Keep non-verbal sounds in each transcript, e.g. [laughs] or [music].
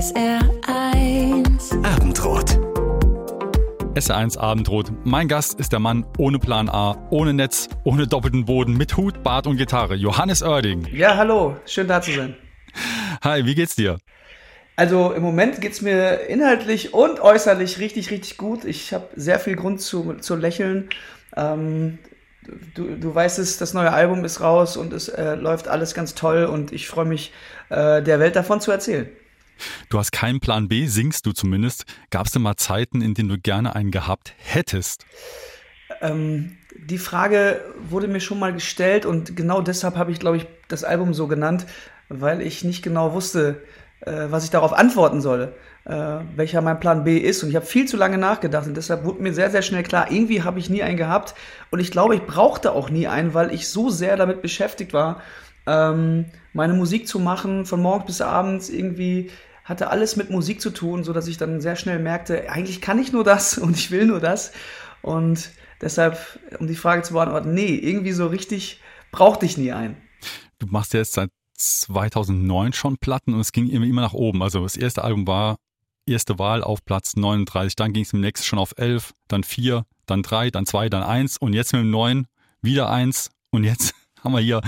SR1 Abendrot. SR1 Abendrot. Mein Gast ist der Mann ohne Plan A, ohne Netz, ohne doppelten Boden, mit Hut, Bart und Gitarre. Johannes Oerding. Ja, hallo, schön da zu sein. Hi, wie geht's dir? Also im Moment geht's mir inhaltlich und äußerlich richtig, richtig gut. Ich habe sehr viel Grund zu, zu lächeln. Ähm, du, du weißt es, das neue Album ist raus und es äh, läuft alles ganz toll und ich freue mich, äh, der Welt davon zu erzählen. Du hast keinen Plan B, singst du zumindest. Gab es denn mal Zeiten, in denen du gerne einen gehabt hättest? Ähm, die Frage wurde mir schon mal gestellt und genau deshalb habe ich, glaube ich, das Album so genannt, weil ich nicht genau wusste, äh, was ich darauf antworten solle, äh, welcher mein Plan B ist. Und ich habe viel zu lange nachgedacht und deshalb wurde mir sehr, sehr schnell klar, irgendwie habe ich nie einen gehabt. Und ich glaube, ich brauchte auch nie einen, weil ich so sehr damit beschäftigt war, ähm, meine Musik zu machen, von morgens bis abends irgendwie hatte alles mit Musik zu tun, so dass ich dann sehr schnell merkte, eigentlich kann ich nur das [laughs] und ich will nur das. Und deshalb, um die Frage zu beantworten, nee, irgendwie so richtig brauchte ich nie einen. Du machst jetzt seit 2009 schon Platten und es ging immer, immer nach oben. Also das erste Album war erste Wahl auf Platz 39, dann ging es im nächsten schon auf 11, dann 4, dann 3, dann 2, dann 1 und jetzt mit dem 9 wieder 1 und jetzt [laughs] haben wir hier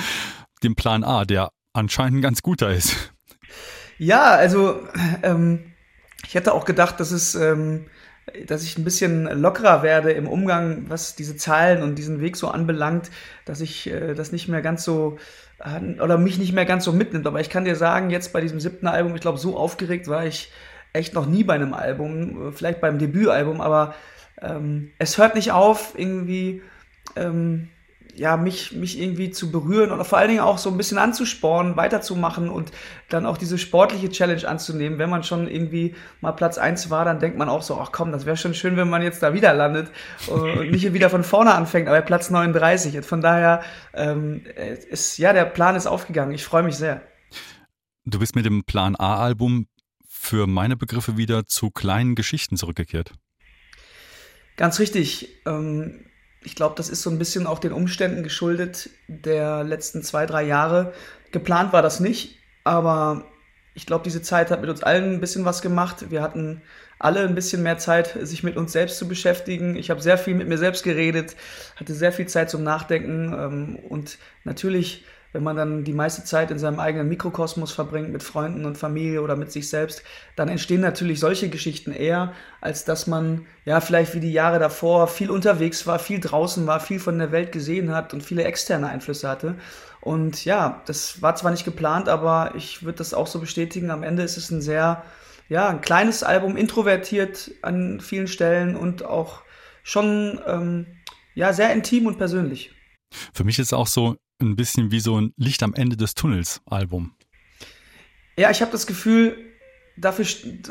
den Plan A, der anscheinend ein ganz guter ist. Ja, also [clears throat] ähm, ich hätte auch gedacht, dass es, ähm, dass ich ein bisschen lockerer werde im Umgang, was diese Zahlen und diesen Weg so anbelangt, dass ich äh, das nicht mehr ganz so äh, oder mich nicht mehr ganz so mitnimmt. Aber ich kann dir sagen, jetzt bei diesem siebten Album, ich glaube, so aufgeregt war ich echt noch nie bei einem Album, äh, vielleicht beim Debütalbum, aber ähm, es hört nicht auf, irgendwie ähm, ja, mich, mich irgendwie zu berühren oder vor allen Dingen auch so ein bisschen anzuspornen, weiterzumachen und dann auch diese sportliche Challenge anzunehmen. Wenn man schon irgendwie mal Platz eins war, dann denkt man auch so, ach komm, das wäre schon schön, wenn man jetzt da wieder landet und nicht wieder von vorne anfängt, aber Platz 39. Und von daher ähm, ist, ja, der Plan ist aufgegangen. Ich freue mich sehr. Du bist mit dem Plan A-Album für meine Begriffe wieder zu kleinen Geschichten zurückgekehrt. Ganz richtig. Ähm, ich glaube, das ist so ein bisschen auch den Umständen geschuldet der letzten zwei, drei Jahre. Geplant war das nicht, aber ich glaube, diese Zeit hat mit uns allen ein bisschen was gemacht. Wir hatten alle ein bisschen mehr Zeit, sich mit uns selbst zu beschäftigen. Ich habe sehr viel mit mir selbst geredet, hatte sehr viel Zeit zum Nachdenken ähm, und natürlich wenn man dann die meiste Zeit in seinem eigenen Mikrokosmos verbringt, mit Freunden und Familie oder mit sich selbst, dann entstehen natürlich solche Geschichten eher, als dass man, ja, vielleicht wie die Jahre davor viel unterwegs war, viel draußen war, viel von der Welt gesehen hat und viele externe Einflüsse hatte. Und ja, das war zwar nicht geplant, aber ich würde das auch so bestätigen. Am Ende ist es ein sehr, ja, ein kleines Album, introvertiert an vielen Stellen und auch schon, ähm, ja, sehr intim und persönlich. Für mich ist es auch so, ein bisschen wie so ein Licht am Ende des Tunnels Album. Ja, ich habe das Gefühl, dafür,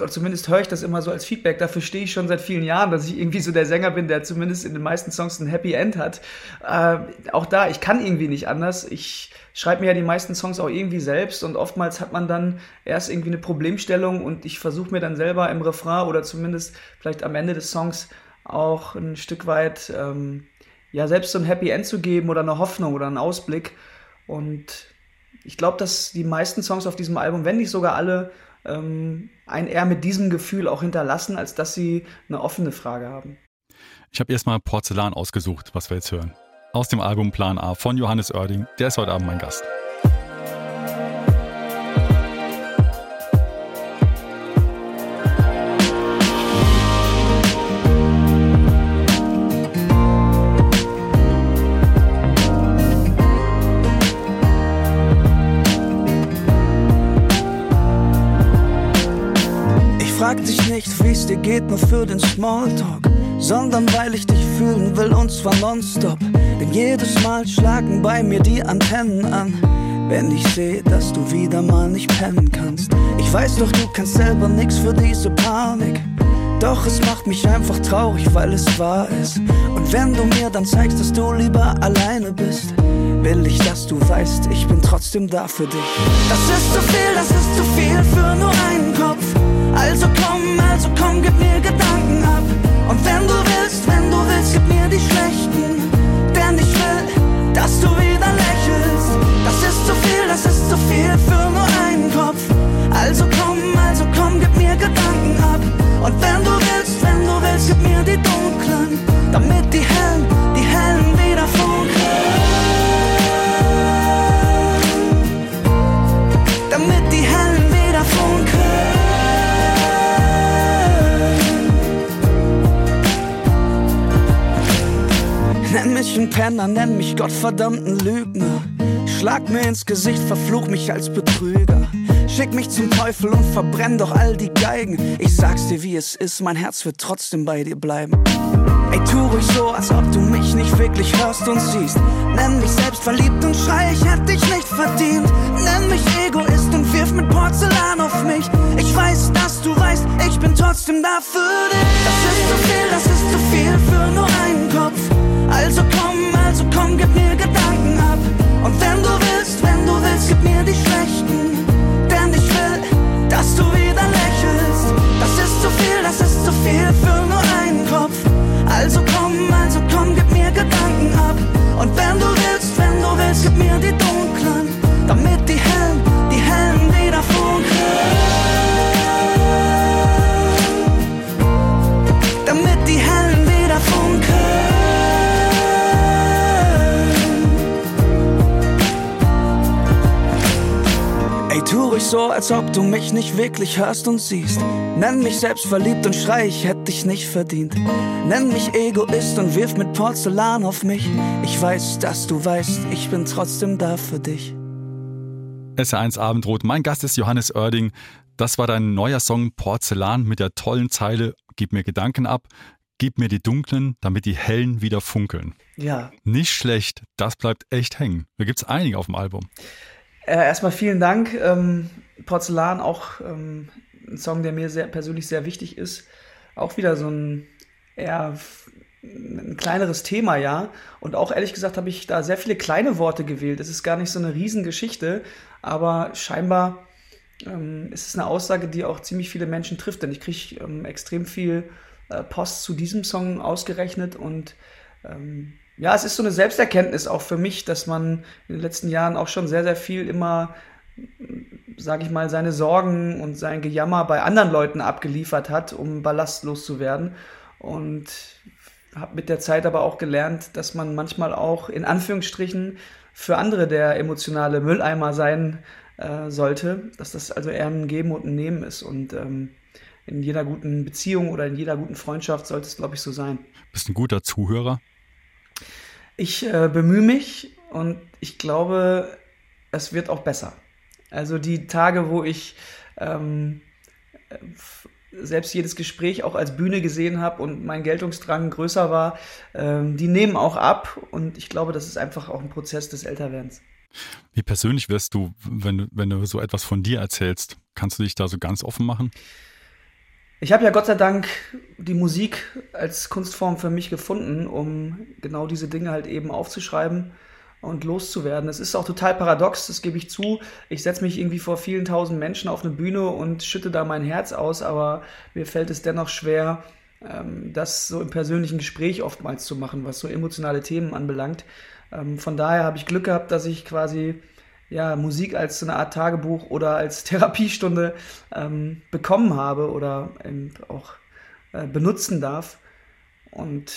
zumindest höre ich das immer so als Feedback, dafür stehe ich schon seit vielen Jahren, dass ich irgendwie so der Sänger bin, der zumindest in den meisten Songs ein Happy End hat. Äh, auch da, ich kann irgendwie nicht anders. Ich schreibe mir ja die meisten Songs auch irgendwie selbst und oftmals hat man dann erst irgendwie eine Problemstellung und ich versuche mir dann selber im Refrain oder zumindest vielleicht am Ende des Songs auch ein Stück weit ähm, ja selbst so ein Happy End zu geben oder eine Hoffnung oder einen Ausblick. Und ich glaube, dass die meisten Songs auf diesem Album, wenn nicht sogar alle, ähm, ein eher mit diesem Gefühl auch hinterlassen, als dass sie eine offene Frage haben. Ich habe erstmal Porzellan ausgesucht, was wir jetzt hören. Aus dem Album Plan A von Johannes Oerding. Der ist heute Abend mein Gast. Frag dich nicht, wie's dir geht, nur für den Smalltalk, sondern weil ich dich fühlen will und zwar nonstop. Denn jedes Mal schlagen bei mir die Antennen an, wenn ich sehe, dass du wieder mal nicht pennen kannst. Ich weiß doch, du kannst selber nix für diese Panik. Doch es macht mich einfach traurig, weil es wahr ist. Und wenn du mir dann zeigst, dass du lieber alleine bist, will ich, dass du weißt, ich bin trotzdem da für dich. Das ist zu viel, das ist zu viel für nur einen. Also komm, also komm, gib mir Gedanken ab. Und wenn du willst, wenn du willst, gib mir die schlechten. Denn ich will, dass du wieder lächelst. Das ist zu viel, das ist zu viel für nur einen Kopf. Also komm, also komm, gib mir Gedanken ab. Und wenn du willst, wenn du willst, gib mir die dunklen, damit die hellen. Penner, nenn mich gottverdammten Lügner. Schlag mir ins Gesicht, verfluch mich als Betrüger. Schick mich zum Teufel und verbrenn doch all die Geigen. Ich sag's dir, wie es ist, mein Herz wird trotzdem bei dir bleiben. Ey, tu ruhig so, als ob du mich nicht wirklich hörst und siehst. Nenn mich selbst verliebt und schrei, ich hätte dich nicht verdient. Nenn mich Egoist und wirf mit Porzellan auf mich. Ich weiß, dass du weißt, ich bin trotzdem da für dich. Das ist zu viel, das ist zu viel für nur einen Kopf. Also komm, also komm, gib mir Gedanken ab. Und wenn du willst, wenn du willst, gib mir die schlechten denn ich will, dass du wieder lächelst. Das ist zu viel, das ist zu viel für nur einen Kopf. Also komm, also komm, gib mir Gedanken ab. Und wenn du willst, wenn du willst, gib mir die dunklen, ruhig so, als ob du mich nicht wirklich hörst und siehst. Nenn mich selbstverliebt und schrei, ich hätte dich nicht verdient. Nenn mich Egoist und wirf mit Porzellan auf mich. Ich weiß, dass du weißt, ich bin trotzdem da für dich. SR1 Abendrot, mein Gast ist Johannes Oerding. Das war dein neuer Song Porzellan mit der tollen Zeile Gib mir Gedanken ab, gib mir die dunklen, damit die hellen wieder funkeln. Ja. Nicht schlecht, das bleibt echt hängen. Da gibt es einige auf dem Album. Äh, erstmal vielen Dank. Ähm, Porzellan, auch ähm, ein Song, der mir sehr persönlich sehr wichtig ist. Auch wieder so ein eher ein kleineres Thema, ja. Und auch ehrlich gesagt habe ich da sehr viele kleine Worte gewählt. Es ist gar nicht so eine Riesengeschichte, aber scheinbar ähm, ist es eine Aussage, die auch ziemlich viele Menschen trifft. Denn ich kriege ähm, extrem viel äh, Post zu diesem Song ausgerechnet und ähm, ja, es ist so eine Selbsterkenntnis auch für mich, dass man in den letzten Jahren auch schon sehr, sehr viel immer, sage ich mal, seine Sorgen und sein Gejammer bei anderen Leuten abgeliefert hat, um ballastlos zu werden. Und habe mit der Zeit aber auch gelernt, dass man manchmal auch in Anführungsstrichen für andere der emotionale Mülleimer sein äh, sollte, dass das also eher ein Geben und ein Nehmen ist. Und ähm, in jeder guten Beziehung oder in jeder guten Freundschaft sollte es, glaube ich, so sein. Bist ein guter Zuhörer? Ich äh, bemühe mich und ich glaube, es wird auch besser. Also die Tage, wo ich ähm, selbst jedes Gespräch auch als Bühne gesehen habe und mein Geltungsdrang größer war, ähm, die nehmen auch ab und ich glaube, das ist einfach auch ein Prozess des Älterwerdens. Wie persönlich wirst du, wenn du, wenn du so etwas von dir erzählst? Kannst du dich da so ganz offen machen? Ich habe ja Gott sei Dank die Musik als Kunstform für mich gefunden, um genau diese Dinge halt eben aufzuschreiben und loszuwerden. Es ist auch total paradox, das gebe ich zu. Ich setze mich irgendwie vor vielen tausend Menschen auf eine Bühne und schütte da mein Herz aus, aber mir fällt es dennoch schwer, ähm, das so im persönlichen Gespräch oftmals zu machen, was so emotionale Themen anbelangt. Ähm, von daher habe ich Glück gehabt, dass ich quasi ja, Musik als so eine Art Tagebuch oder als [laughs] Therapiestunde ähm, bekommen habe oder eben auch äh, benutzen darf. Und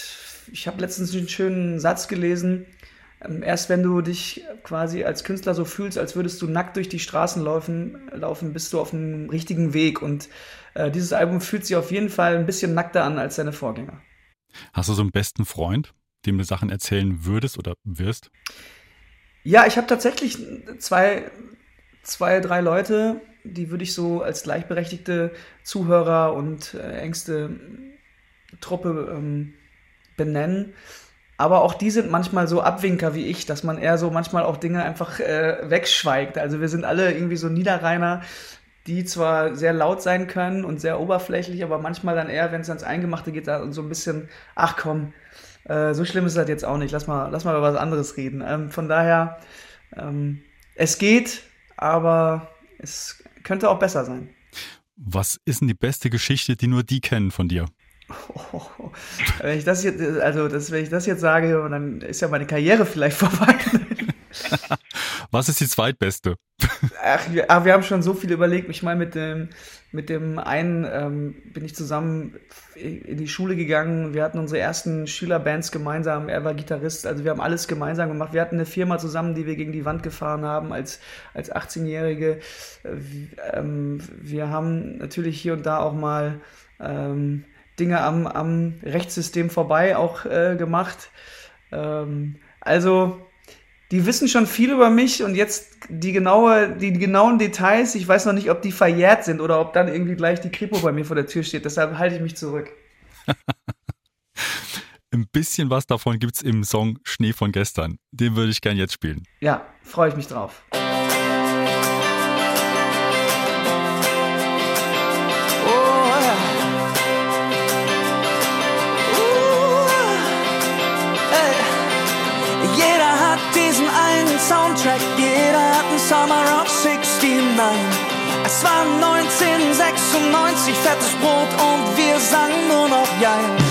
ich habe letztens einen schönen Satz gelesen. Ähm, erst wenn du dich quasi als Künstler so fühlst, als würdest du nackt durch die Straßen laufen, laufen bist du auf dem richtigen Weg. Und äh, dieses Album fühlt sich auf jeden Fall ein bisschen nackter an als seine Vorgänger. Hast du so einen besten Freund, dem du Sachen erzählen würdest oder wirst? Ja, ich habe tatsächlich zwei, zwei, drei Leute, die würde ich so als gleichberechtigte Zuhörer und äh, engste Truppe ähm, benennen. Aber auch die sind manchmal so Abwinker wie ich, dass man eher so manchmal auch Dinge einfach äh, wegschweigt. Also wir sind alle irgendwie so Niederreiner, die zwar sehr laut sein können und sehr oberflächlich, aber manchmal dann eher, wenn es ans Eingemachte geht, so ein bisschen, ach komm, äh, so schlimm ist das jetzt auch nicht. Lass mal, lass mal über was anderes reden. Ähm, von daher, ähm, es geht, aber es könnte auch besser sein. Was ist denn die beste Geschichte, die nur die kennen von dir? Oh, [laughs] wenn ich das jetzt, also das, wenn ich das jetzt sage, dann ist ja meine Karriere vielleicht [laughs] vorbei. [laughs] Was ist die zweitbeste? Ach, wir, ach, wir haben schon so viel überlegt. Ich meine, mit dem, mit dem einen ähm, bin ich zusammen in die Schule gegangen. Wir hatten unsere ersten Schülerbands gemeinsam. Er war Gitarrist. Also wir haben alles gemeinsam gemacht. Wir hatten eine Firma zusammen, die wir gegen die Wand gefahren haben als, als 18-Jährige. Ähm, wir haben natürlich hier und da auch mal ähm, Dinge am, am Rechtssystem vorbei auch äh, gemacht. Ähm, also, die wissen schon viel über mich und jetzt die genaue, die genauen Details, ich weiß noch nicht, ob die verjährt sind oder ob dann irgendwie gleich die Kripo bei mir vor der Tür steht. Deshalb halte ich mich zurück. [laughs] Ein bisschen was davon gibt es im Song Schnee von gestern. Den würde ich gern jetzt spielen. Ja, freue ich mich drauf. 69. Es war 1996, fettes Brot und wir sangen nur noch Jein.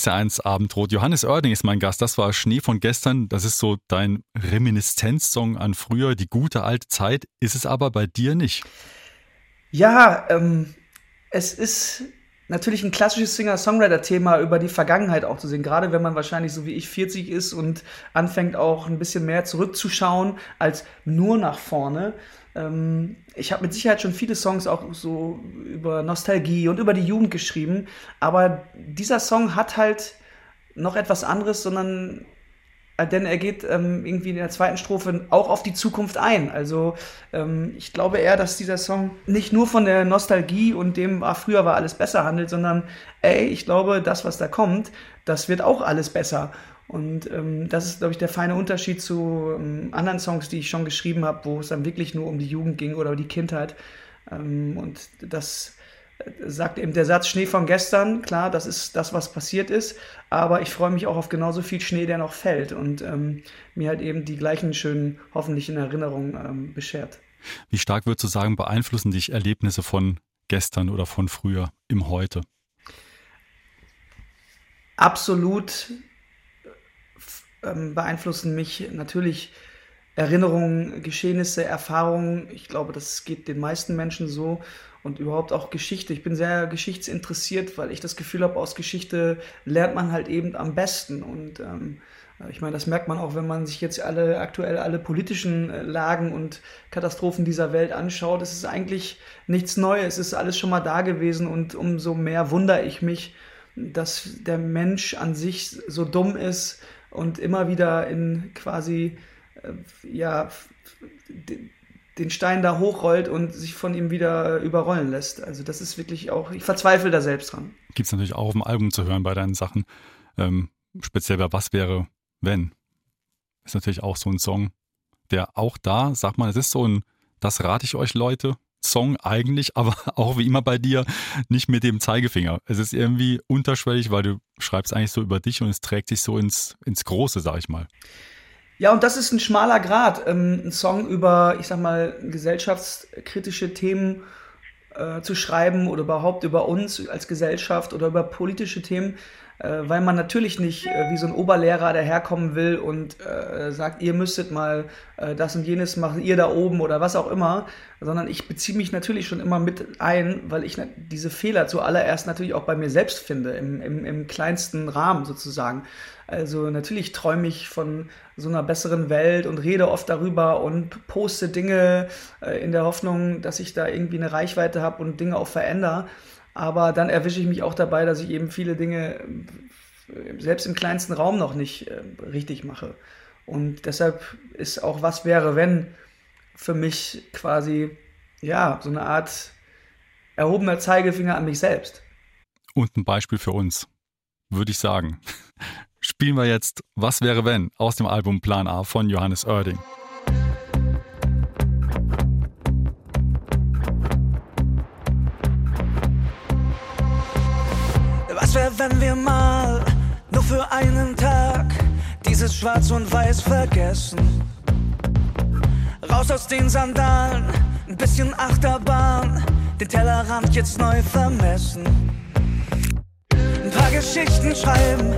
SR1 Abendrot. Johannes Oerding ist mein Gast. Das war Schnee von gestern. Das ist so dein Reminiszenzsong an früher, die gute alte Zeit. Ist es aber bei dir nicht. Ja, ähm, es ist natürlich ein klassisches Singer-Songwriter-Thema über die Vergangenheit auch zu sehen, gerade wenn man wahrscheinlich so wie ich 40 ist und anfängt auch ein bisschen mehr zurückzuschauen als nur nach vorne. Ähm, ich habe mit Sicherheit schon viele Songs auch so über Nostalgie und über die Jugend geschrieben, aber dieser Song hat halt noch etwas anderes, sondern äh, denn er geht ähm, irgendwie in der zweiten Strophe auch auf die Zukunft ein. Also ähm, ich glaube eher, dass dieser Song nicht nur von der Nostalgie und dem, ah, früher war alles besser handelt, sondern ey, ich glaube, das, was da kommt, das wird auch alles besser. Und ähm, das ist, glaube ich, der feine Unterschied zu ähm, anderen Songs, die ich schon geschrieben habe, wo es dann wirklich nur um die Jugend ging oder die Kindheit. Ähm, und das äh, sagt eben der Satz Schnee von gestern, klar, das ist das, was passiert ist, aber ich freue mich auch auf genauso viel Schnee, der noch fällt und ähm, mir halt eben die gleichen schönen, hoffentlich in Erinnerung ähm, beschert. Wie stark würdest du sagen, beeinflussen dich Erlebnisse von gestern oder von früher im Heute? Absolut ähm, beeinflussen mich natürlich Erinnerungen, Geschehnisse, Erfahrungen. Ich glaube, das geht den meisten Menschen so und überhaupt auch Geschichte. Ich bin sehr geschichtsinteressiert, weil ich das Gefühl habe, aus Geschichte lernt man halt eben am besten. Und ähm, ich meine, das merkt man auch, wenn man sich jetzt alle aktuell alle politischen äh, Lagen und Katastrophen dieser Welt anschaut. Es ist eigentlich nichts Neues, es ist alles schon mal da gewesen und umso mehr wundere ich mich, dass der Mensch an sich so dumm ist und immer wieder in quasi äh, ja den Stein da hochrollt und sich von ihm wieder überrollen lässt. Also das ist wirklich auch, ich verzweifle da selbst dran. Gibt es natürlich auch auf dem Album zu hören bei deinen Sachen. Ähm, speziell bei Was wäre, wenn? Ist natürlich auch so ein Song, der auch da, sag mal, es ist so ein, das rate ich euch Leute, Song eigentlich, [laughs] aber auch wie immer bei dir, nicht mit dem Zeigefinger. Es ist irgendwie unterschwellig, weil du schreibst eigentlich so über dich und es trägt sich so ins, ins Große, sag ich mal. Ja, und das ist ein schmaler Grad, ähm, ein Song über, ich sag mal, gesellschaftskritische Themen äh, zu schreiben oder überhaupt über uns als Gesellschaft oder über politische Themen, äh, weil man natürlich nicht äh, wie so ein Oberlehrer daherkommen will und äh, sagt, ihr müsstet mal äh, das und jenes machen, ihr da oben oder was auch immer, sondern ich beziehe mich natürlich schon immer mit ein, weil ich diese Fehler zuallererst natürlich auch bei mir selbst finde, im, im, im kleinsten Rahmen sozusagen. Also natürlich träume ich von so einer besseren Welt und rede oft darüber und poste Dinge äh, in der Hoffnung, dass ich da irgendwie eine Reichweite habe und Dinge auch verändere. Aber dann erwische ich mich auch dabei, dass ich eben viele Dinge äh, selbst im kleinsten Raum noch nicht äh, richtig mache. Und deshalb ist auch was wäre, wenn für mich quasi ja so eine Art erhobener Zeigefinger an mich selbst. Und ein Beispiel für uns, würde ich sagen [laughs] spielen wir jetzt Was wäre wenn aus dem Album Plan A von Johannes Oerding. Was wäre, wenn wir mal nur für einen Tag dieses Schwarz und Weiß vergessen? Raus aus den Sandalen, ein bisschen Achterbahn, den Tellerrand jetzt neu vermessen. Ein paar Geschichten schreiben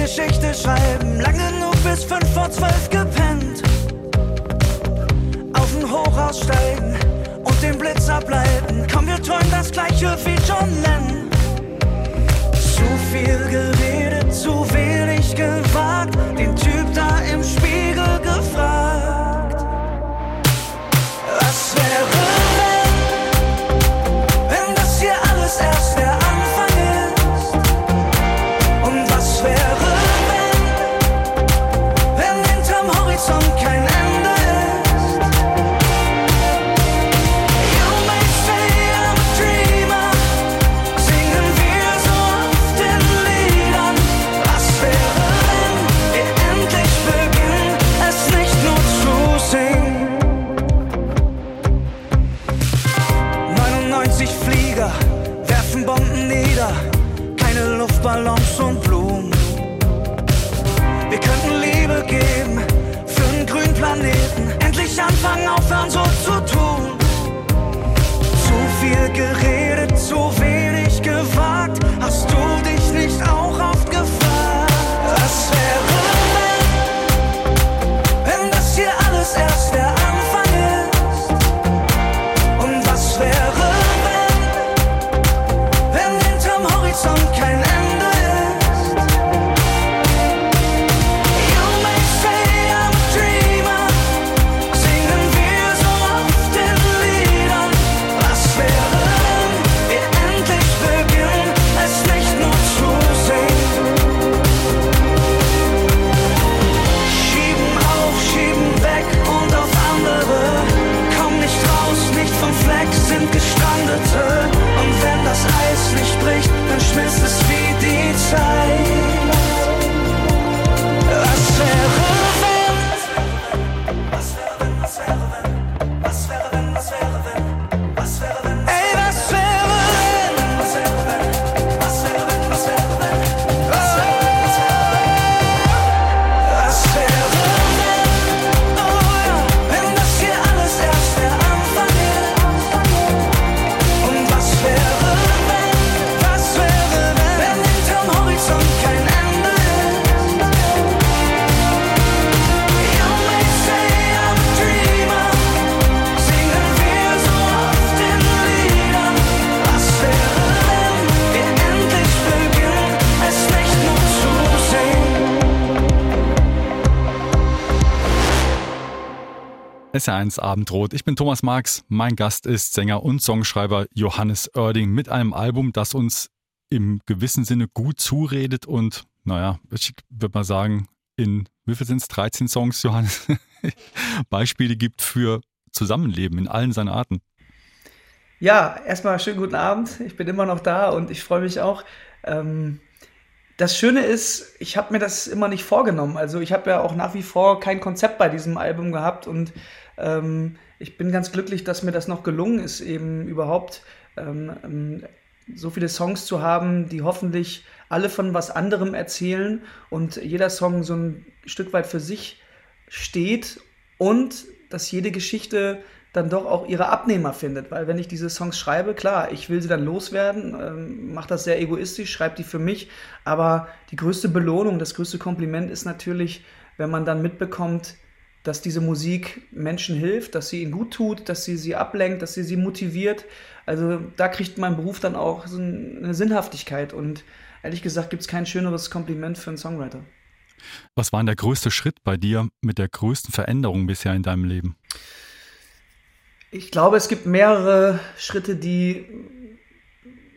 Geschichte schreiben. Lang genug bis fünf vor zwölf gepennt. Auf ein Hochhaus steigen und den Blitz ableiten. Komm, wir träumen das gleiche wie John Lennon. Zu viel geredet, zu wenig gewagt. Den Typ da im Spiegel gefragt. SR1 Abendrot. Ich bin Thomas Marx. Mein Gast ist Sänger und Songschreiber Johannes Oerding mit einem Album, das uns im gewissen Sinne gut zuredet und, naja, ich würde mal sagen, in, wie viel sind es, 13 Songs, Johannes, [laughs] Beispiele gibt für Zusammenleben in allen seinen Arten. Ja, erstmal schönen guten Abend. Ich bin immer noch da und ich freue mich auch. Ähm, das Schöne ist, ich habe mir das immer nicht vorgenommen. Also ich habe ja auch nach wie vor kein Konzept bei diesem Album gehabt und ähm, ich bin ganz glücklich, dass mir das noch gelungen ist, eben überhaupt ähm, ähm so viele Songs zu haben, die hoffentlich alle von was anderem erzählen und jeder Song so ein Stück weit für sich steht und dass jede Geschichte dann doch auch ihre Abnehmer findet. Weil wenn ich diese Songs schreibe, klar, ich will sie dann loswerden, ähm, mache das sehr egoistisch, schreibe die für mich, aber die größte Belohnung, das größte Kompliment ist natürlich, wenn man dann mitbekommt, dass diese Musik Menschen hilft, dass sie ihnen gut tut, dass sie sie ablenkt, dass sie sie motiviert. Also da kriegt mein Beruf dann auch so eine Sinnhaftigkeit und ehrlich gesagt gibt es kein schöneres Kompliment für einen Songwriter. Was war denn der größte Schritt bei dir mit der größten Veränderung bisher in deinem Leben? Ich glaube, es gibt mehrere Schritte, die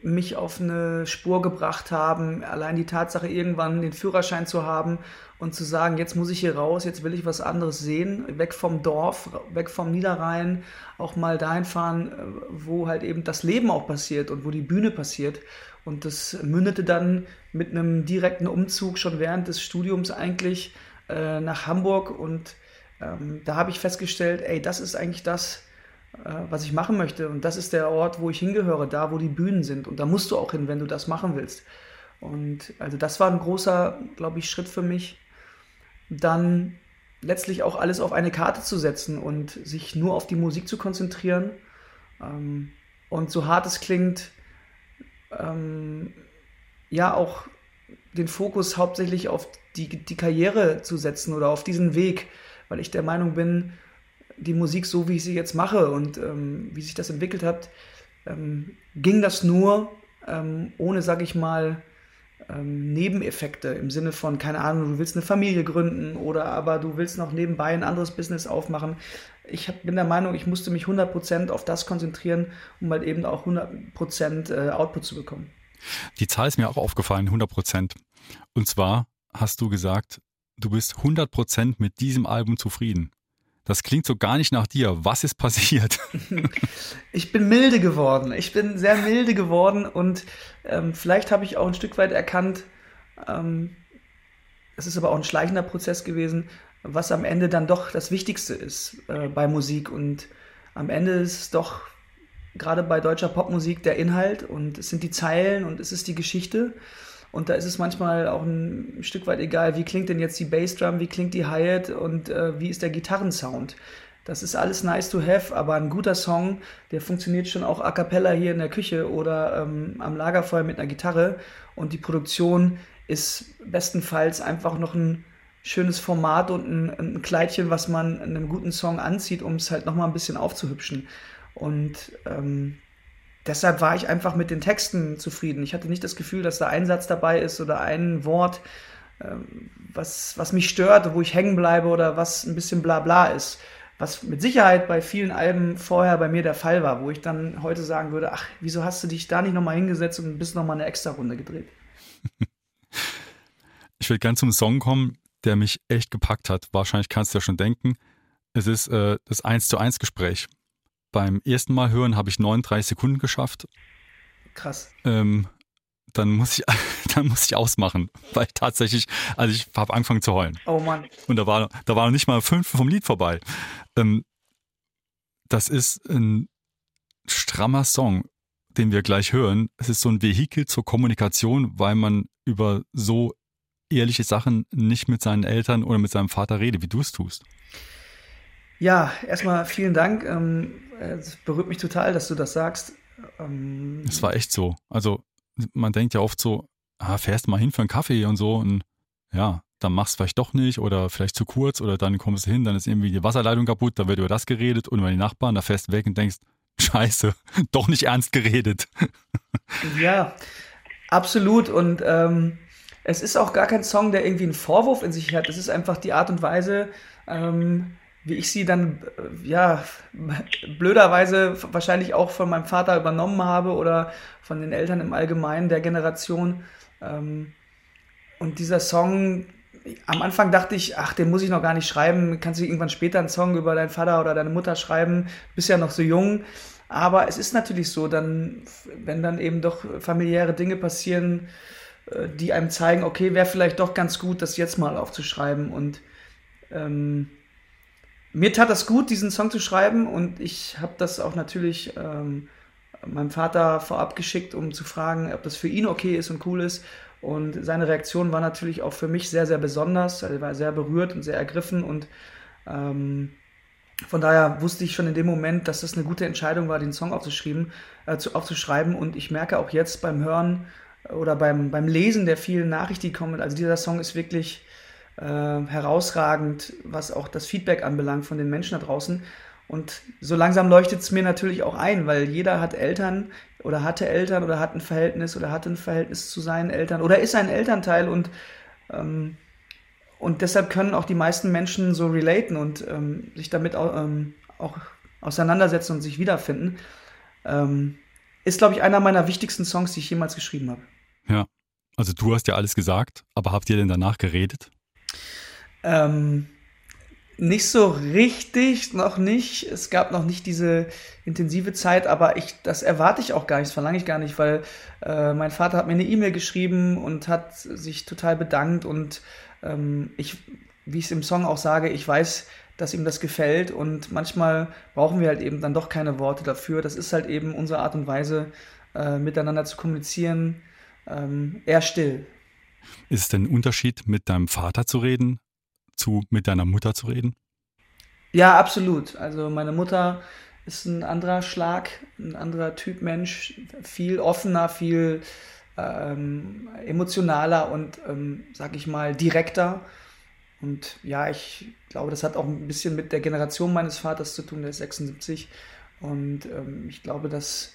mich auf eine Spur gebracht haben. Allein die Tatsache, irgendwann den Führerschein zu haben und zu sagen, jetzt muss ich hier raus, jetzt will ich was anderes sehen, weg vom Dorf, weg vom Niederrhein, auch mal dahin fahren, wo halt eben das Leben auch passiert und wo die Bühne passiert. Und das mündete dann mit einem direkten Umzug schon während des Studiums eigentlich äh, nach Hamburg. Und ähm, da habe ich festgestellt, ey, das ist eigentlich das, äh, was ich machen möchte. Und das ist der Ort, wo ich hingehöre, da, wo die Bühnen sind. Und da musst du auch hin, wenn du das machen willst. Und also das war ein großer, glaube ich, Schritt für mich. Dann letztlich auch alles auf eine Karte zu setzen und sich nur auf die Musik zu konzentrieren. Ähm, und so hart es klingt, ähm, ja auch den Fokus hauptsächlich auf die, die Karriere zu setzen oder auf diesen Weg, weil ich der Meinung bin, die Musik so, wie ich sie jetzt mache und ähm, wie sich das entwickelt hat, ähm, ging das nur ähm, ohne, sag ich mal, ähm, Nebeneffekte im Sinne von, keine Ahnung, du willst eine Familie gründen oder aber du willst noch nebenbei ein anderes Business aufmachen. Ich hab, bin der Meinung, ich musste mich 100% auf das konzentrieren, um halt eben auch 100% äh, Output zu bekommen. Die Zahl ist mir auch aufgefallen, 100%. Und zwar hast du gesagt, du bist 100% mit diesem Album zufrieden. Das klingt so gar nicht nach dir. Was ist passiert? [laughs] Ich bin milde geworden. Ich bin sehr milde geworden und ähm, vielleicht habe ich auch ein Stück weit erkannt, ähm, es ist aber auch ein schleichender Prozess gewesen, was am Ende dann doch das Wichtigste ist äh, bei Musik. Und am Ende ist es doch gerade bei deutscher Popmusik der Inhalt und es sind die Zeilen und es ist die Geschichte. Und da ist es manchmal auch ein Stück weit egal, wie klingt denn jetzt die Bassdrum, wie klingt die Hi-Hat und äh, wie ist der Gitarrensound. Das ist alles nice to have, aber ein guter Song, der funktioniert schon auch a cappella hier in der Küche oder ähm, am Lagerfeuer mit einer Gitarre. Und die Produktion ist bestenfalls einfach noch ein schönes Format und ein, ein Kleidchen, was man einem guten Song anzieht, um es halt nochmal ein bisschen aufzuhübschen. Und ähm, deshalb war ich einfach mit den Texten zufrieden. Ich hatte nicht das Gefühl, dass da ein Satz dabei ist oder ein Wort, ähm, was, was mich stört, wo ich hängen bleibe oder was ein bisschen bla bla ist. Was mit Sicherheit bei vielen Alben vorher bei mir der Fall war, wo ich dann heute sagen würde, ach, wieso hast du dich da nicht nochmal hingesetzt und bist nochmal eine extra Runde gedreht? [laughs] Ich will gern zum Song kommen, der mich echt gepackt hat. Wahrscheinlich kannst du ja schon denken. Es ist äh, das 1 zu 1 Gespräch beim ersten Mal hören habe ich 39 Sekunden geschafft. Krass. Ähm, dann muss ich, [laughs] dann muss ich ausmachen, weil ich tatsächlich, also ich habe angefangen zu heulen. Oh Mann. Und da war, da war noch nicht mal fünf vom Lied vorbei. Ähm, das ist ein strammer Song, den wir gleich hören. Es ist so ein Vehikel zur Kommunikation, weil man über so ehrliche Sachen nicht mit seinen Eltern oder mit seinem Vater redet, wie du es tust. Ja, erstmal vielen Dank. Ähm, es berührt mich total, dass du das sagst. Ähm, es war echt so. Also man denkt ja oft so, ah, fährst mal hin für einen Kaffee und so und ja, dann machst du vielleicht doch nicht oder vielleicht zu kurz oder dann kommst du hin, dann ist irgendwie die Wasserleitung kaputt, da wird über das geredet und über die Nachbarn, da fährst du weg und denkst, [laughs] scheiße, [laughs] doch nicht ernst geredet. [laughs] Ja, absolut und ähm, es ist auch gar kein Song, der irgendwie einen Vorwurf in sich hat. Es ist einfach die Art und Weise, ähm, wie ich sie dann, äh, ja, blöderweise wahrscheinlich auch von meinem Vater übernommen habe oder von den Eltern im Allgemeinen der Generation. Ähm, und dieser Song, am Anfang dachte ich, ach, den muss ich noch gar nicht schreiben. Kannst du irgendwann später einen Song über deinen Vater oder deine Mutter schreiben? Bist ja noch so jung. Aber es ist natürlich so, dann, wenn dann eben doch familiäre Dinge passieren, äh, die einem zeigen, okay, wäre vielleicht doch ganz gut, das jetzt mal aufzuschreiben. Und ähm, mir tat das gut, diesen Song zu schreiben. Und ich habe das auch natürlich ähm, meinem Vater vorab geschickt, um zu fragen, ob das für ihn okay ist und cool ist. Und seine Reaktion war natürlich auch für mich sehr, sehr besonders. Er war sehr berührt und sehr ergriffen und ähm, von daher wusste ich schon in dem Moment, dass das eine gute Entscheidung war, den Song aufzuschreiben. Äh, zu, aufzuschreiben. Und ich merke auch jetzt beim Hören oder beim, beim Lesen der vielen Nachrichten, die kommen, also dieser Song ist wirklich äh, herausragend, was auch das Feedback anbelangt von den Menschen da draußen. Und so langsam leuchtet es mir natürlich auch ein, weil jeder hat Eltern oder hatte Eltern oder hat ein Verhältnis oder hatte ein Verhältnis zu seinen Eltern oder ist ein Elternteil und ähm, und deshalb können auch die meisten Menschen so relaten und ähm, sich damit auch, ähm, auch, auseinandersetzen und sich wiederfinden. Ähm, ist, glaube ich, einer meiner wichtigsten Songs, die ich jemals geschrieben habe. Ja, also du hast ja alles gesagt, aber habt ihr denn danach geredet? Ähm, nicht so richtig, noch nicht. Es gab noch nicht diese intensive Zeit, aber ich, das erwarte ich auch gar nicht, das verlange ich gar nicht, weil äh, mein Vater hat mir eine E-Mail geschrieben und hat sich total bedankt und ähm, ich, wie ich es im Song auch sage, ich weiß, dass ihm das gefällt und manchmal brauchen wir halt eben dann doch keine Worte dafür. Das ist halt eben unsere Art und Weise, äh, miteinander zu kommunizieren. Ähm, eher still. Ist es denn ein Unterschied, mit deinem Vater zu reden zu mit deiner Mutter zu reden? Ja, absolut. Also meine Mutter ist ein anderer Schlag, ein anderer Typ Mensch, viel offener, viel ähm, emotionaler und, ähm, sag ich mal, direkter. Und ja, ich glaube, das hat auch ein bisschen mit der Generation meines Vaters zu tun, der ist 76. Und ähm, ich glaube, dass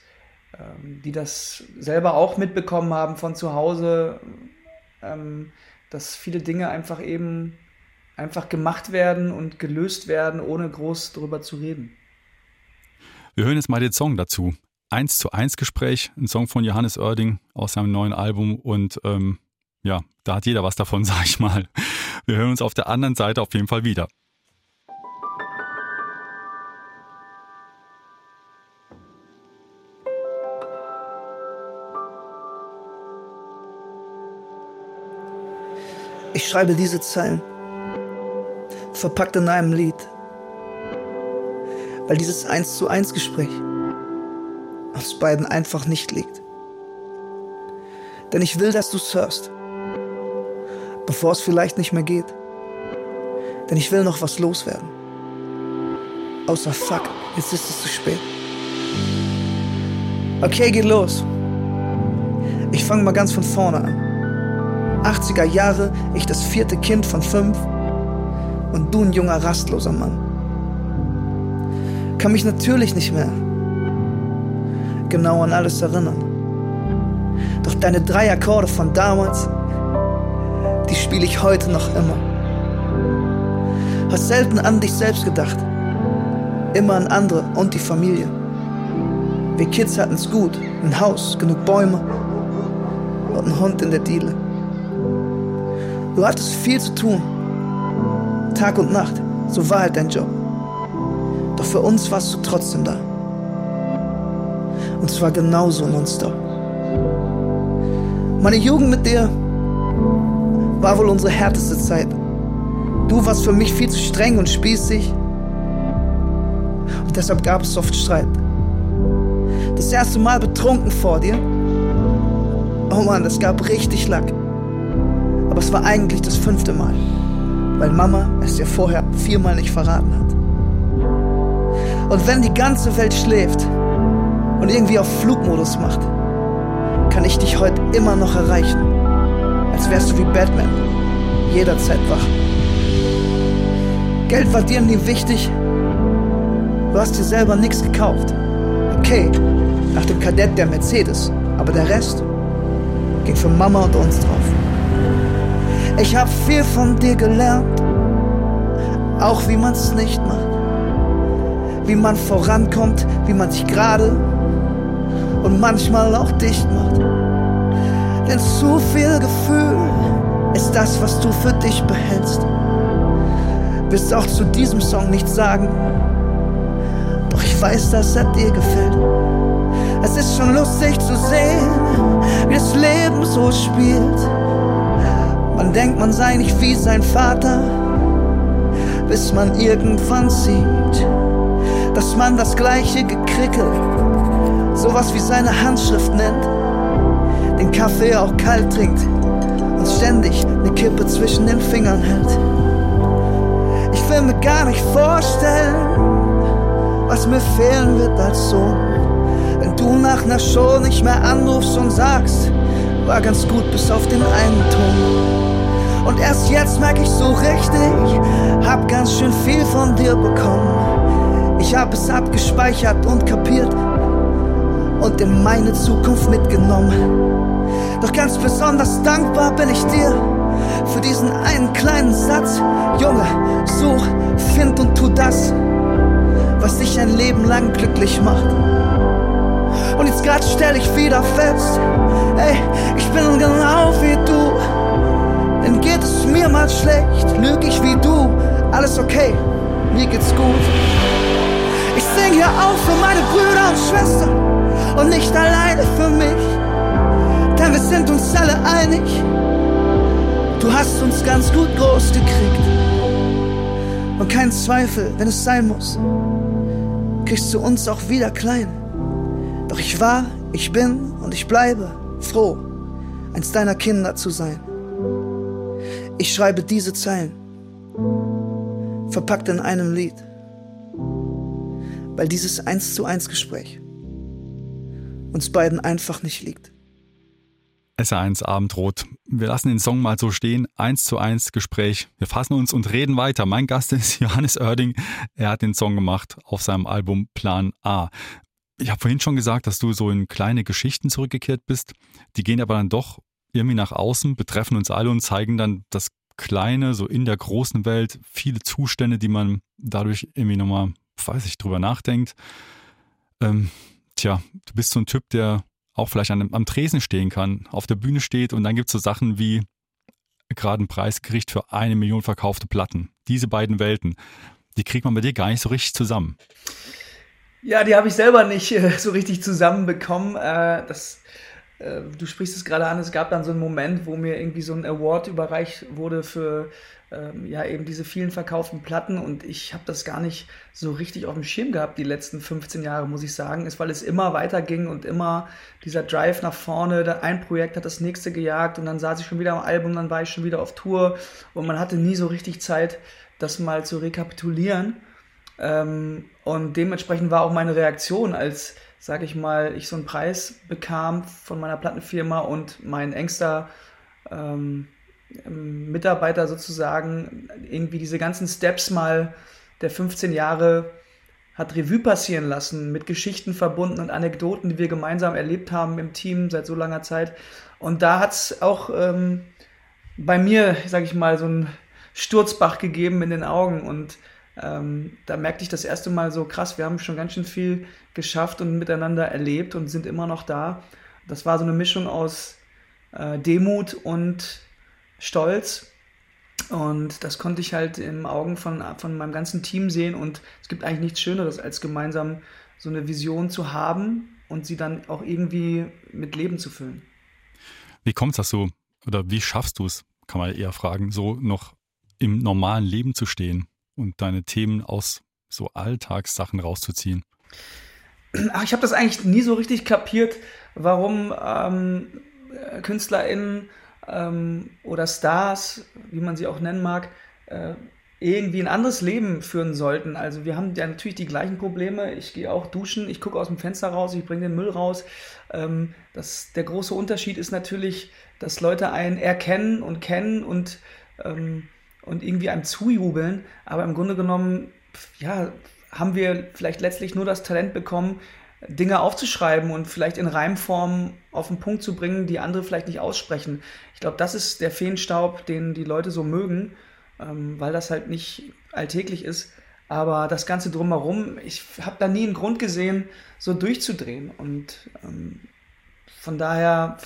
ähm, die das selber auch mitbekommen haben von zu Hause, ähm, dass viele Dinge einfach eben einfach gemacht werden und gelöst werden, ohne groß darüber zu reden. Wir hören jetzt mal den Song dazu. 1 zu 1 Gespräch, ein Song von Johannes Oerding aus seinem neuen Album und ähm, ja, da hat jeder was davon, [laughs] sag ich mal. Wir hören uns auf der anderen Seite auf jeden Fall wieder. Ich schreibe diese Zeilen verpackt in einem Lied. Weil dieses Eins zu eins Gespräch uns beiden einfach nicht liegt. Denn ich will, dass du's hörst, bevor es vielleicht nicht mehr geht. Denn ich will noch was loswerden. Außer fuck, jetzt ist es zu spät. Okay, geht los. Ich fange mal ganz von vorne an. 80er Jahre, ich das vierte Kind von fünf und du ein junger, rastloser Mann. Kann mich natürlich nicht mehr genau an alles erinnern. Doch deine drei Akkorde von damals, die spiele ich heute noch immer. Hast selten an dich selbst gedacht, immer an andere und die Familie. Wir Kids hatten's gut, ein Haus, genug Bäume und ein Hund in der Diele. Du hattest viel zu tun Tag und Nacht. So war halt dein Job. Doch für uns warst du trotzdem da. Und zwar genauso nonstop. Meine Jugend mit dir war wohl unsere härteste Zeit. Du warst für mich viel zu streng und spießig. Und deshalb gab es oft Streit. Das erste Mal betrunken vor dir. Oh Mann, es gab richtig Lack. Aber es war eigentlich das fünfte Mal weil Mama es dir vorher viermal nicht verraten hat. Und wenn die ganze Welt schläft und irgendwie auf Flugmodus macht, kann ich dich heute immer noch erreichen, als wärst du wie Batman, jederzeit wach. Geld war dir nie wichtig, du hast dir selber nichts gekauft. Okay, nach dem Kadett der Mercedes, aber der Rest ging für Mama und uns drauf. Ich hab viel von dir gelernt, auch wie man's nicht macht. Wie man vorankommt, wie man sich gerade und manchmal auch dicht macht. Denn zu viel Gefühl ist das, was du für dich behältst. Wirst auch zu diesem Song nichts sagen, doch ich weiß, dass er dir gefällt. Es ist schon lustig zu sehen, wie das Leben so spielt. Man denkt, man sei nicht wie sein Vater, bis man irgendwann sieht, dass man das gleiche Gekrickel, sowas wie seine Handschrift nennt, den Kaffee auch kalt trinkt und ständig eine Kippe zwischen den Fingern hält. Ich will mir gar nicht vorstellen, was mir fehlen wird als Sohn, wenn du nach einer Show nicht mehr anrufst und sagst, war ganz gut bis auf den einen Ton. Und erst jetzt merk ich so richtig, hab ganz schön viel von dir bekommen. Ich hab es abgespeichert und kapiert und in meine Zukunft mitgenommen. Doch ganz besonders dankbar bin ich dir für diesen einen kleinen Satz. Junge, such, find und tu das, was dich ein Leben lang glücklich macht. Und jetzt grad stell ich wieder fest, ey, ich bin genau wie du. Denn geht es mir mal schlecht, lüg ich wie du, alles okay, mir geht's gut. Ich sing hier auch für meine Brüder und Schwestern und nicht alleine für mich. Denn wir sind uns alle einig, du hast uns ganz gut groß gekriegt. Und kein Zweifel, wenn es sein muss, kriegst du uns auch wieder klein. Doch ich war, ich bin und ich bleibe froh, eins deiner Kinder zu sein. Ich schreibe diese Zeilen, verpackt in einem Lied, weil dieses eins zu eins Gespräch uns beiden einfach nicht liegt. SR1 Abendrot. Wir lassen den Song mal so stehen. Eins zu eins Gespräch. Wir fassen uns und reden weiter. Mein Gast ist [laughs] Johannes Oerding. Er hat den Song gemacht auf seinem Album Plan A. Ich habe vorhin schon gesagt, dass du so in kleine Geschichten zurückgekehrt bist. Die gehen aber dann doch irgendwie nach außen, betreffen uns alle und zeigen dann das Kleine, so in der großen Welt, viele Zustände, die man dadurch irgendwie nochmal, weiß ich, drüber nachdenkt. Ähm, tja, du bist so ein Typ, der auch vielleicht an, am Tresen stehen kann, auf der Bühne steht und dann gibt es so Sachen wie gerade ein Preisgericht für eine Million verkaufte Platten. Diese beiden Welten, die kriegt man bei dir gar nicht so richtig zusammen. Ja, die habe ich selber nicht äh, so richtig zusammenbekommen. Äh, das, äh, du sprichst es gerade an, es gab dann so einen Moment, wo mir irgendwie so ein Award überreicht wurde für ähm, ja eben diese vielen verkauften Platten und ich habe das gar nicht so richtig auf dem Schirm gehabt die letzten 15 Jahre, muss ich sagen, ist, weil es immer weiterging und immer dieser Drive nach vorne, ein Projekt hat das nächste gejagt und dann saß ich schon wieder am Album, dann war ich schon wieder auf Tour und man hatte nie so richtig Zeit, das mal zu rekapitulieren. Ähm, und dementsprechend war auch meine Reaktion, als, sag ich mal, ich so einen Preis bekam von meiner Plattenfirma und mein engster ähm, Mitarbeiter sozusagen irgendwie diese ganzen Steps mal der 15 Jahre hat Revue passieren lassen, mit Geschichten verbunden und Anekdoten, die wir gemeinsam erlebt haben im Team seit so langer Zeit. Und da hat es auch ähm, bei mir, sag ich mal, so einen Sturzbach gegeben in den Augen. Und ähm, da merkte ich das erste Mal so krass, wir haben schon ganz schön viel geschafft und miteinander erlebt und sind immer noch da. Das war so eine Mischung aus äh, Demut und Stolz. Und das konnte ich halt im Augen von, von meinem ganzen Team sehen. Und es gibt eigentlich nichts Schöneres, als gemeinsam so eine Vision zu haben und sie dann auch irgendwie mit Leben zu füllen. Wie kommt es, dass du, oder wie schaffst du es, kann man eher fragen, so noch im normalen Leben zu stehen? und deine Themen aus so Alltagssachen rauszuziehen? [clears throat] Ach, ich habe das eigentlich nie so richtig kapiert, warum ähm, KünstlerInnen ähm, oder Stars, wie man sie auch nennen mag, äh, irgendwie ein anderes Leben führen sollten. Also wir haben ja natürlich die gleichen Probleme. Ich gehe auch duschen, ich gucke aus dem Fenster raus, ich bringe den Müll raus. Ähm, das, der große Unterschied ist natürlich, dass Leute einen erkennen und kennen und ähm, und irgendwie einem zujubeln. Aber im Grunde genommen, ja, haben wir vielleicht letztlich nur das Talent bekommen, Dinge aufzuschreiben und vielleicht in Reimform auf den Punkt zu bringen, die andere vielleicht nicht aussprechen. Ich glaube, das ist der Feenstaub, den die Leute so mögen, ähm, weil das halt nicht alltäglich ist. Aber das Ganze drumherum, ich habe da nie einen Grund gesehen, so durchzudrehen. Und ähm, von daher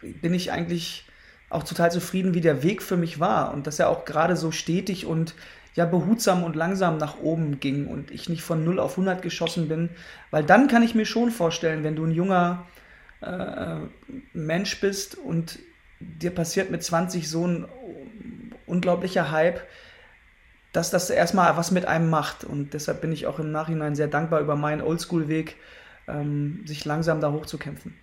bin ich eigentlich auch total zufrieden, wie der Weg für mich war. Und dass er auch gerade so stetig und ja behutsam und langsam nach oben ging und ich nicht von 0 auf 100 geschossen bin. Weil dann kann ich mir schon vorstellen, wenn du ein junger äh, Mensch bist und dir passiert mit 20 so ein unglaublicher Hype, dass das erstmal was mit einem macht. Und deshalb bin ich auch im Nachhinein sehr dankbar über meinen Oldschool-Weg, ähm, sich langsam da hochzukämpfen.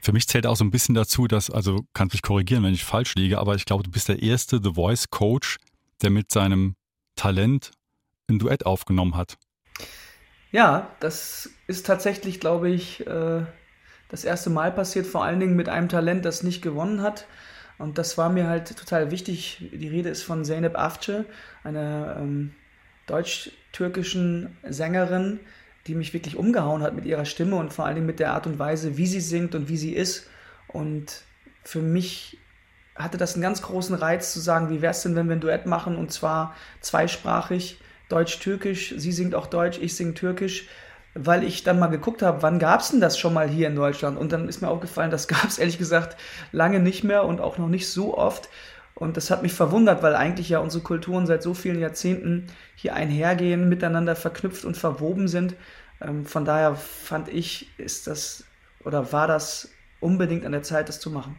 Für mich zählt auch so ein bisschen dazu, dass, also kannst mich korrigieren, wenn ich falsch liege, aber ich glaube, du bist der erste The Voice Coach, der mit seinem Talent ein Duett aufgenommen hat. Ja, das ist tatsächlich, glaube ich, äh, das erste Mal passiert, vor allen Dingen mit einem Talent, das nicht gewonnen hat. Und das war mir halt total wichtig. Die Rede ist von Zeynep Afce, einer ähm, deutsch-türkischen Sängerin, die mich wirklich umgehauen hat mit ihrer Stimme und vor allen Dingen mit der Art und Weise, wie sie singt und wie sie ist. Und für mich hatte das einen ganz großen Reiz zu sagen, wie wäre es denn, wenn wir ein Duett machen und zwar zweisprachig, deutsch-türkisch. Sie singt auch deutsch, ich singe türkisch weil ich dann mal geguckt habe, wann gab es denn das schon mal hier in Deutschland? Und dann ist mir aufgefallen, das [laughs] gab es ehrlich gesagt lange nicht mehr und auch noch nicht so oft. Und das hat mich verwundert, weil eigentlich ja unsere Kulturen seit so vielen Jahrzehnten hier einhergehen, miteinander verknüpft und verwoben sind. Ähm, von daher fand ich, ist das oder war das unbedingt an der Zeit, das zu machen.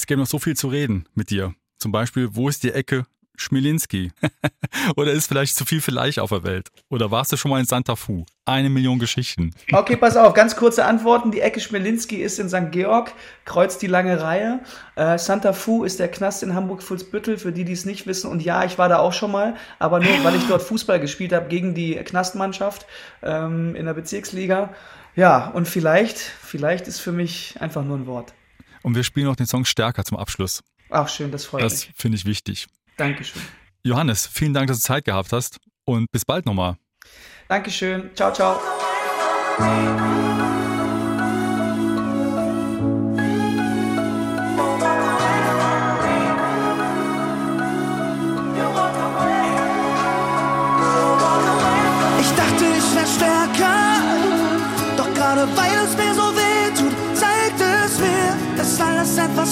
Es gäbe noch so viel zu reden mit dir. Zum Beispiel, wo ist die Ecke Schmilinski? [laughs] Oder ist vielleicht zu viel vielleicht auf der Welt? Oder warst du schon mal in Santa Fu? Eine Million Geschichten. Okay, pass auf, ganz kurze Antworten. Die Ecke Schmilinski ist in St. Georg, kreuzt die lange Reihe. Äh, Santa Fu ist der Knast in Hamburg-Fuhlsbüttel, für die, die es nicht wissen. Und ja, ich war da auch schon mal, aber nur, weil ich dort Fußball gespielt habe gegen die Knastmannschaft ähm, in der Bezirksliga. Ja, und vielleicht, vielleicht ist für mich einfach nur ein Wort. Und wir spielen noch den Song Stärker zum Abschluss. Ach, schön, das freut das mich. Das finde ich wichtig. Dankeschön. Johannes, vielen Dank, dass du Zeit gehabt hast und bis bald nochmal. Dankeschön. Ciao, ciao.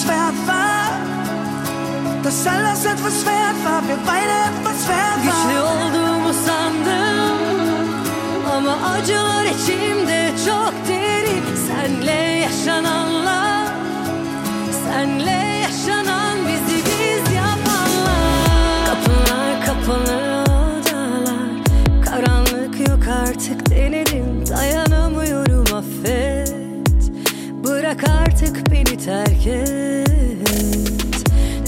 Wert war dass alles etwas wert war, wir beide etwas wert waren. Güçlü olduğumu sandım ama acılar içimde çok derin. Senle yaşananlar, senle yaşanan bizi biz yapanlar. Kapılar kapalı odalar, karanlık yok artık denedim. Dayanamıyorum affet, bırak artık beni terk et.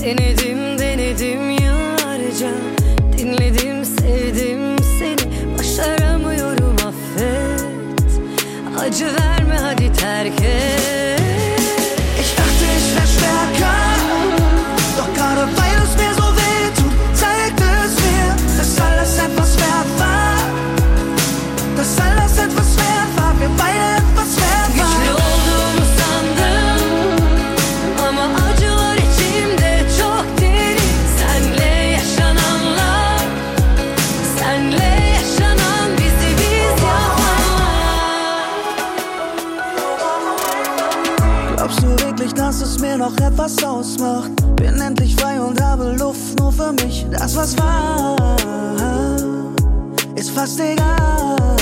Denedim denedim etwas ausmacht? Bin endlich frei und habe Luft nur für mich. Das, was war, ist fast egal.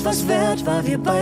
Etwas wert war, wir beide.